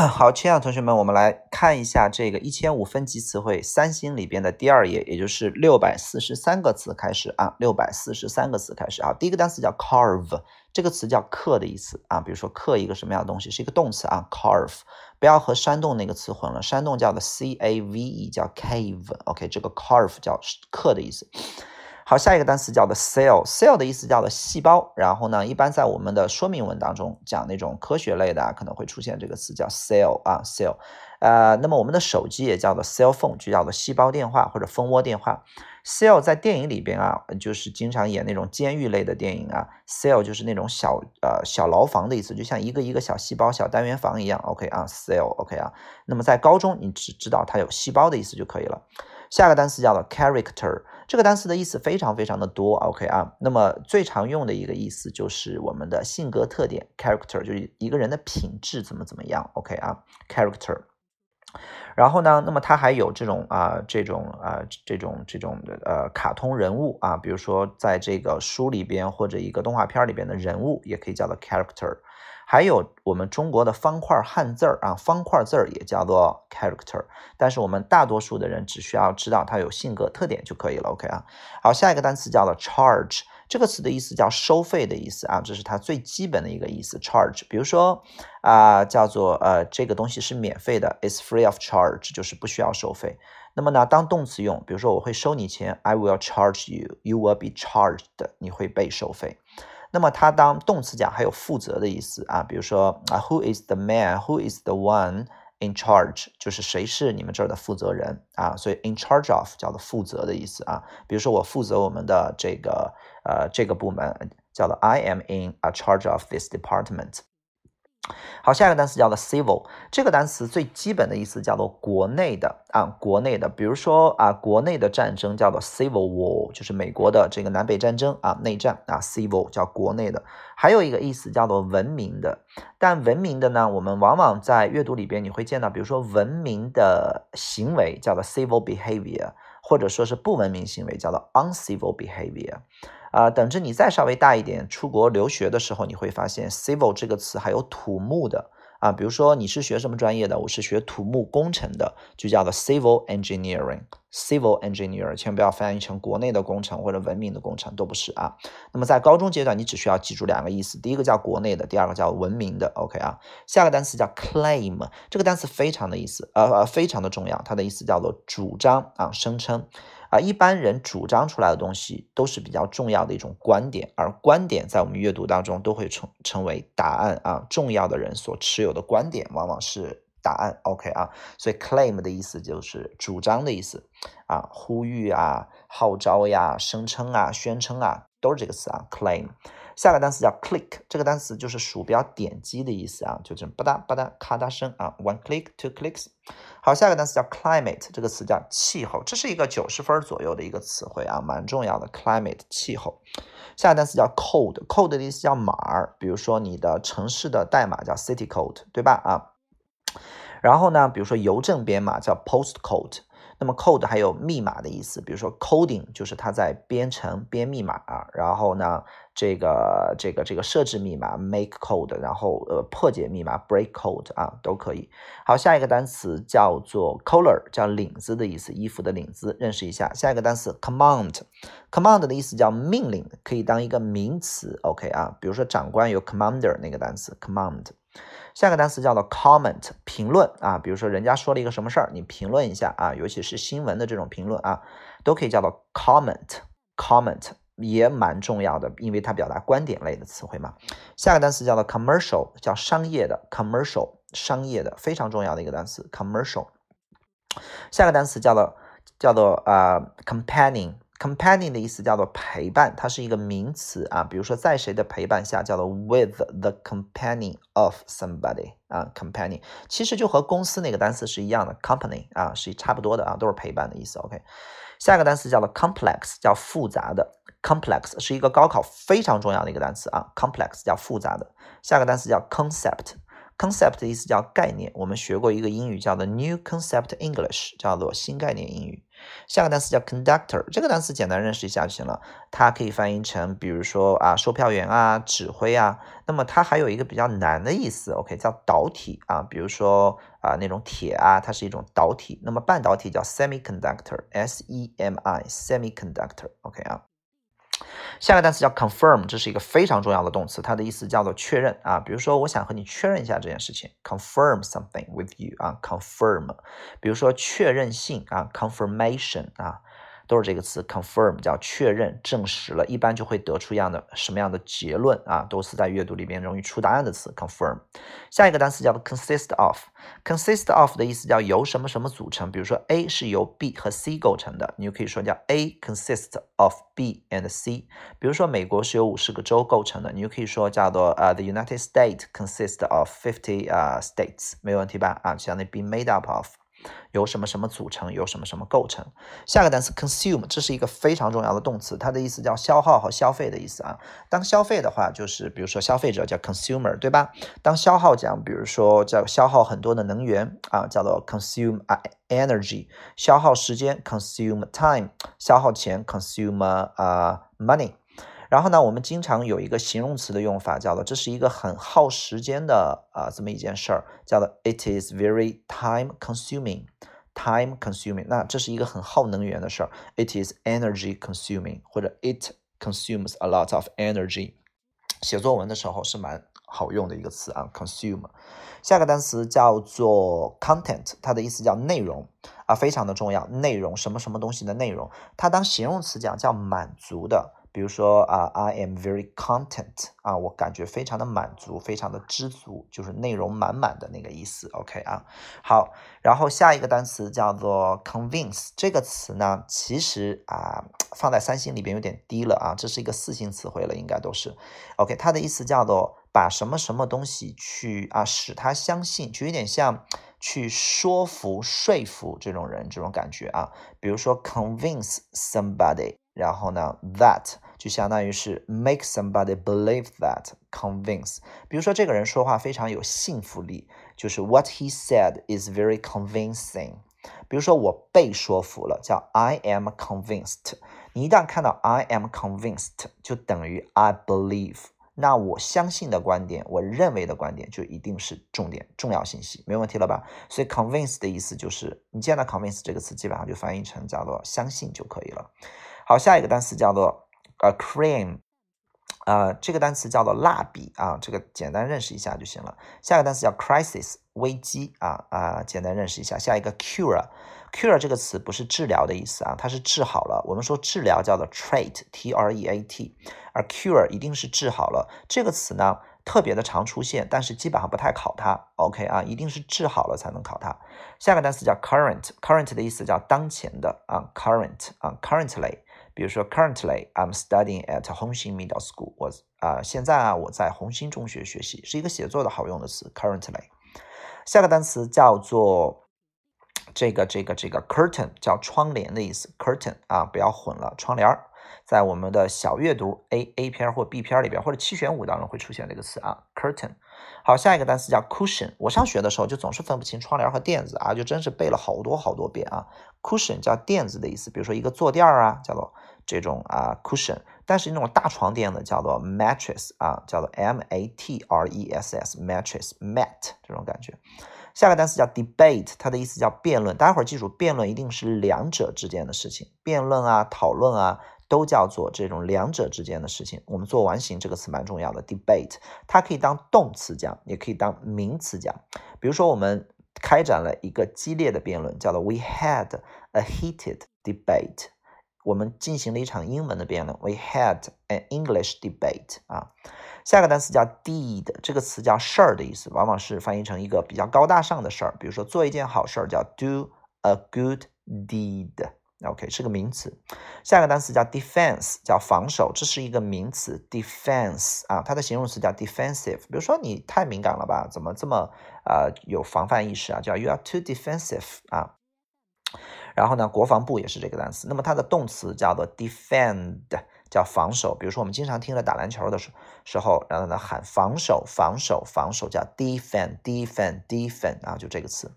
好，亲爱的同学们，我们来看一下这个一千五分级词汇三星里边的第二页，也就是六百四十三个词开始啊，六百四十三个词开始啊。第一个单词叫 carve，这个词叫刻的意思啊，比如说刻一个什么样的东西，是一个动词啊，carve，不要和山洞那个词混了，山洞叫的 c a v e，叫 cave，OK，这个 carve 叫刻的意思。好，下一个单词叫做 cell，cell 的意思叫做细胞。然后呢，一般在我们的说明文当中讲那种科学类的啊，可能会出现这个词叫 cell 啊，cell。呃，那么我们的手机也叫做 cell phone，就叫做细胞电话或者蜂窝电话。cell 在电影里边啊，就是经常演那种监狱类的电影啊，cell 就是那种小呃小牢房的意思，就像一个一个小细胞、小单元房一样。OK 啊，cell，OK 啊。那么在高中你只知道它有细胞的意思就可以了。下一个单词叫做 character。这个单词的意思非常非常的多，OK 啊，那么最常用的一个意思就是我们的性格特点，character 就是一个人的品质怎么怎么样，OK 啊，character。然后呢，那么它还有这种啊，这种啊，这种这种的呃卡通人物啊，比如说在这个书里边或者一个动画片里边的人物，也可以叫做 character。还有我们中国的方块汉字儿啊，方块字儿也叫做 character，但是我们大多数的人只需要知道它有性格特点就可以了。OK 啊，好，下一个单词叫做 charge，这个词的意思叫收费的意思啊，这是它最基本的一个意思。charge，比如说啊，叫做呃这个东西是免费的，is free of charge，就是不需要收费。那么呢，当动词用，比如说我会收你钱，I will charge you，you will be charged，你会被收费。那么它当动词讲还有负责的意思啊，比如说啊，Who is the man？Who is the one in charge？就是谁是你们这儿的负责人啊？所以 in charge of 叫做负责的意思啊。比如说我负责我们的这个呃这个部门，叫做 I am in a charge of this department。好，下一个单词叫做 civil，这个单词最基本的意思叫做国内的啊，国内的，比如说啊，国内的战争叫做 civil war，就是美国的这个南北战争啊，内战啊，civil 叫国内的。还有一个意思叫做文明的，但文明的呢，我们往往在阅读里边你会见到，比如说文明的行为叫做 civil behavior，或者说是不文明行为叫做 uncivil behavior。啊，等着你再稍微大一点，出国留学的时候，你会发现 civil 这个词还有土木的啊。比如说你是学什么专业的？我是学土木工程的，就叫做 civil engineering。civil engineer 千万不要翻译成国内的工程或者文明的工程，都不是啊。那么在高中阶段，你只需要记住两个意思：第一个叫国内的，第二个叫文明的。OK 啊，下个单词叫 claim，这个单词非常的意思，呃呃，非常的重要，它的意思叫做主张啊，声称。啊，一般人主张出来的东西都是比较重要的一种观点，而观点在我们阅读当中都会成成为答案啊。重要的人所持有的观点往往是答案。OK 啊，所以 claim 的意思就是主张的意思啊，呼吁啊，号召呀，声称啊，宣称啊，都是这个词啊，claim。下个单词叫 click，这个单词就是鼠标点击的意思啊，就这种吧嗒吧嗒咔嗒声啊，one click two clicks。好，下个单词叫 climate，这个词叫气候，这是一个九十分左右的一个词汇啊，蛮重要的 climate 气候。下个单词叫 code，code 的意思叫码儿，比如说你的城市的代码叫 city code，对吧啊？然后呢，比如说邮政编码叫 post code。那么 code 还有密码的意思，比如说 coding 就是它在编程编密码啊，然后呢，这个这个这个设置密码 make code，然后呃破解密码 break code 啊都可以。好，下一个单词叫做 collar，叫领子的意思，衣服的领子，认识一下。下一个单词 command，command 的意思叫命令，可以当一个名词，OK 啊，比如说长官有 commander 那个单词 command。下个单词叫做 comment，评论啊，比如说人家说了一个什么事儿，你评论一下啊，尤其是新闻的这种评论啊，都可以叫做 comment，comment 也蛮重要的，因为它表达观点类的词汇嘛。下个单词叫做 commercial，叫商业的 commercial，商业的非常重要的一个单词 commercial。下个单词叫做叫做呃 companion。Companion 的意思叫做陪伴，它是一个名词啊。比如说，在谁的陪伴下，叫做 with the company of somebody 啊。Companion 其实就和公司那个单词是一样的，company 啊是差不多的啊，都是陪伴的意思。OK，下一个单词叫做 complex，叫复杂的。Complex 是一个高考非常重要的一个单词啊。Complex 叫复杂的。下个单词叫 concept，concept 的意思叫概念。我们学过一个英语叫做 New Concept English，叫做新概念英语。下个单词叫 conductor，这个单词简单认识一下就行了。它可以翻译成，比如说啊，售票员啊，指挥啊。那么它还有一个比较难的意思，OK，叫导体啊，比如说啊那种铁啊，它是一种导体。那么半导体叫 semiconductor，S E M I，semiconductor，OK 啊。下个单词叫 confirm，这是一个非常重要的动词，它的意思叫做确认啊。比如说，我想和你确认一下这件事情，confirm something with you 啊，confirm。比如说确认性啊，confirmation 啊。都是这个词，confirm 叫确认、证实了，一般就会得出一样的什么样的结论啊？都是在阅读里面容易出答案的词，confirm。下一个单词叫做 consist of，consist of 的意思叫由什么什么组成，比如说 A 是由 B 和 C 构成的，你就可以说叫 A consist of B and C。比如说美国是由五十个州构成的，你就可以说叫做呃 the United States consist of fifty 啊 states，没问题吧？啊，相当于 be made up of。由什么什么组成，由什么什么构成。下个单词 consume，这是一个非常重要的动词，它的意思叫消耗和消费的意思啊。当消费的话，就是比如说消费者叫 consumer，对吧？当消耗讲，比如说叫消耗很多的能源啊，叫做 consume energy，消耗时间 consume time，消耗钱 consume 啊 money。然后呢，我们经常有一个形容词的用法，叫做这是一个很耗时间的啊这么一件事儿，叫做 it is very time consuming。time consuming，那这是一个很耗能源的事儿，it is energy consuming，或者 it consumes a lot of energy。写作文的时候是蛮好用的一个词啊，consume。下个单词叫做 content，它的意思叫内容啊，非常的重要，内容什么什么东西的内容，它当形容词讲叫满足的。比如说啊，I am very content 啊，我感觉非常的满足，非常的知足，就是内容满满的那个意思。OK 啊，好，然后下一个单词叫做 convince，这个词呢，其实啊，放在三星里边有点低了啊，这是一个四星词汇了，应该都是。OK，它的意思叫做把什么什么东西去啊，使他相信，就有点像去说服、说服这种人这种感觉啊。比如说 convince somebody。然后呢，that 就相当于是 make somebody believe that convince。比如说这个人说话非常有信服力，就是 what he said is very convincing。比如说我被说服了，叫 I am convinced。你一旦看到 I am convinced，就等于 I believe。那我相信的观点，我认为的观点就一定是重点、重要信息，没问题了吧？所以 convince 的意思就是，你见到 convince 这个词，基本上就翻译成叫做相信就可以了。好，下一个单词叫做呃 cream，呃，这个单词叫做蜡笔啊，这个简单认识一下就行了。下一个单词叫 crisis，危机啊啊，简单认识一下。下一个 cure，cure 这个词不是治疗的意思啊，它是治好了。我们说治疗叫做 treat，t r e a t，而 cure 一定是治好了。这个词呢特别的常出现，但是基本上不太考它。OK 啊，一定是治好了才能考它。下个单词叫 current，current 的意思叫当前的啊，current 啊，currently。比如说，currently I'm studying at 红星 Middle School。我啊，现在啊，我在红星中学学习，是一个写作的好用的词。currently，下个单词叫做这个这个这个 curtain，叫窗帘的意思。curtain 啊，不要混了，窗帘儿。在我们的小阅读 A A 篇或 B 篇里边，或者七选五当中会出现这个词啊，curtain。好，下一个单词叫 cushion。我上学的时候就总是分不清窗帘和垫子啊，就真是背了好多好多遍啊。cushion 叫垫子的意思，比如说一个坐垫啊，叫做这种啊 cushion。但是那种大床垫子叫做 mattress 啊，叫做 M A T R E S S mattress mat 这种感觉。下个单词叫 debate，它的意思叫辩论。待会儿记住，辩论一定是两者之间的事情，辩论啊，讨论啊。都叫做这种两者之间的事情。我们做完形这个词蛮重要的，debate，它可以当动词讲，也可以当名词讲。比如说，我们开展了一个激烈的辩论，叫做 We had a heated debate。我们进行了一场英文的辩论，We had an English debate。啊，下个单词叫 deed，这个词叫事儿的意思，往往是翻译成一个比较高大上的事儿。比如说，做一件好事儿叫 do a good deed。OK，是个名词。下个单词叫 defense，叫防守，这是一个名词。defense 啊，它的形容词叫 defensive。比如说你太敏感了吧？怎么这么呃有防范意识啊？叫 you are too defensive 啊。然后呢，国防部也是这个单词。那么它的动词叫做 defend，叫防守。比如说我们经常听着打篮球的时时候，然后呢喊防守，防守，防守，叫 defend，defend，defend 啊，就这个词。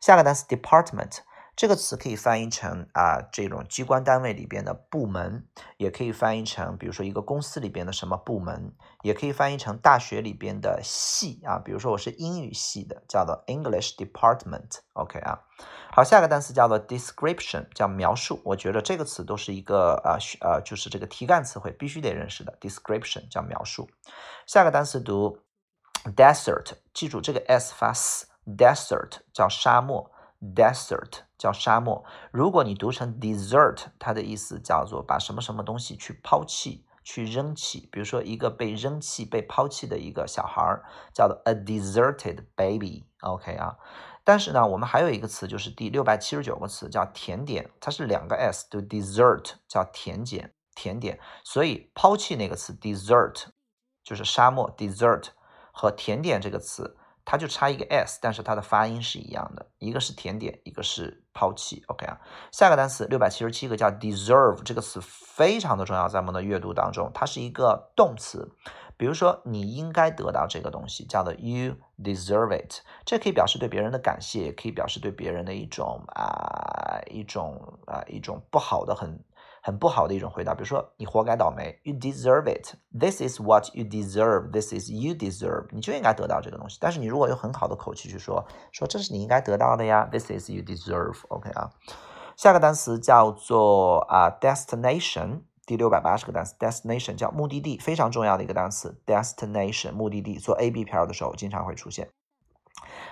下个单词 department。这个词可以翻译成啊这种机关单位里边的部门，也可以翻译成比如说一个公司里边的什么部门，也可以翻译成大学里边的系啊，比如说我是英语系的，叫做 English Department。OK 啊，好，下个单词叫做 description，叫描述。我觉得这个词都是一个啊呃就是这个题干词汇必须得认识的 description 叫描述。下个单词读 desert，记住这个 s 发 s，desert 叫沙漠。Desert 叫沙漠，如果你读成 desert，它的意思叫做把什么什么东西去抛弃、去扔弃。比如说一个被扔弃、被抛弃的一个小孩儿，叫做 a deserted baby。OK 啊，但是呢，我们还有一个词，就是第六百七十九个词，叫甜点，它是两个 s，读 dessert 叫甜点，甜点。所以抛弃那个词 desert 就是沙漠，desert 和甜点这个词。它就差一个 s，但是它的发音是一样的，一个是甜点，一个是抛弃。OK 啊，下个单词六百七十七个叫 deserve 这个词非常的重要，在我们的阅读当中，它是一个动词。比如说，你应该得到这个东西，叫做 you deserve it。这可以表示对别人的感谢，也可以表示对别人的一种啊一种啊一种不好的很。很不好的一种回答，比如说你活该倒霉，You deserve it. This is what you deserve. This is you deserve. 你就应该得到这个东西。但是你如果用很好的口气去说，说这是你应该得到的呀，This is you deserve. OK 啊，下个单词叫做啊 destination，第六百八十个单词，destination 叫目的地，非常重要的一个单词，destination 目的地。做 A B 片的时候经常会出现。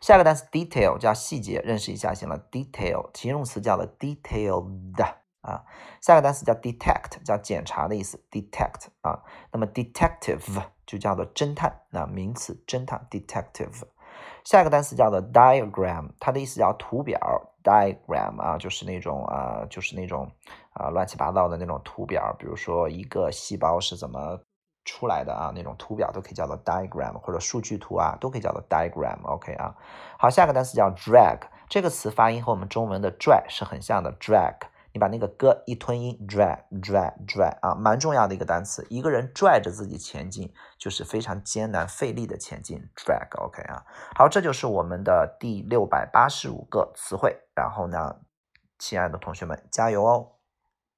下个单词 detail 叫细节，认识一下行了。detail 形容词叫做 detailed。啊，下个单词叫 detect，叫检查的意思。detect 啊，那么 detective 就叫做侦探，那名词侦探 detective。下一个单词叫做 diagram，它的意思叫图表。diagram 啊，就是那种啊，就是那种啊乱七八糟的那种图表，比如说一个细胞是怎么出来的啊，那种图表都可以叫做 diagram，或者数据图啊，都可以叫做 diagram。OK 啊，好，下个单词叫 drag，这个词发音和我们中文的拽是很像的，drag。你把那个 g 一吞音，drag drag drag 啊，蛮重要的一个单词。一个人拽着自己前进，就是非常艰难费力的前进。drag OK 啊，好，这就是我们的第六百八十五个词汇。然后呢，亲爱的同学们，加油哦！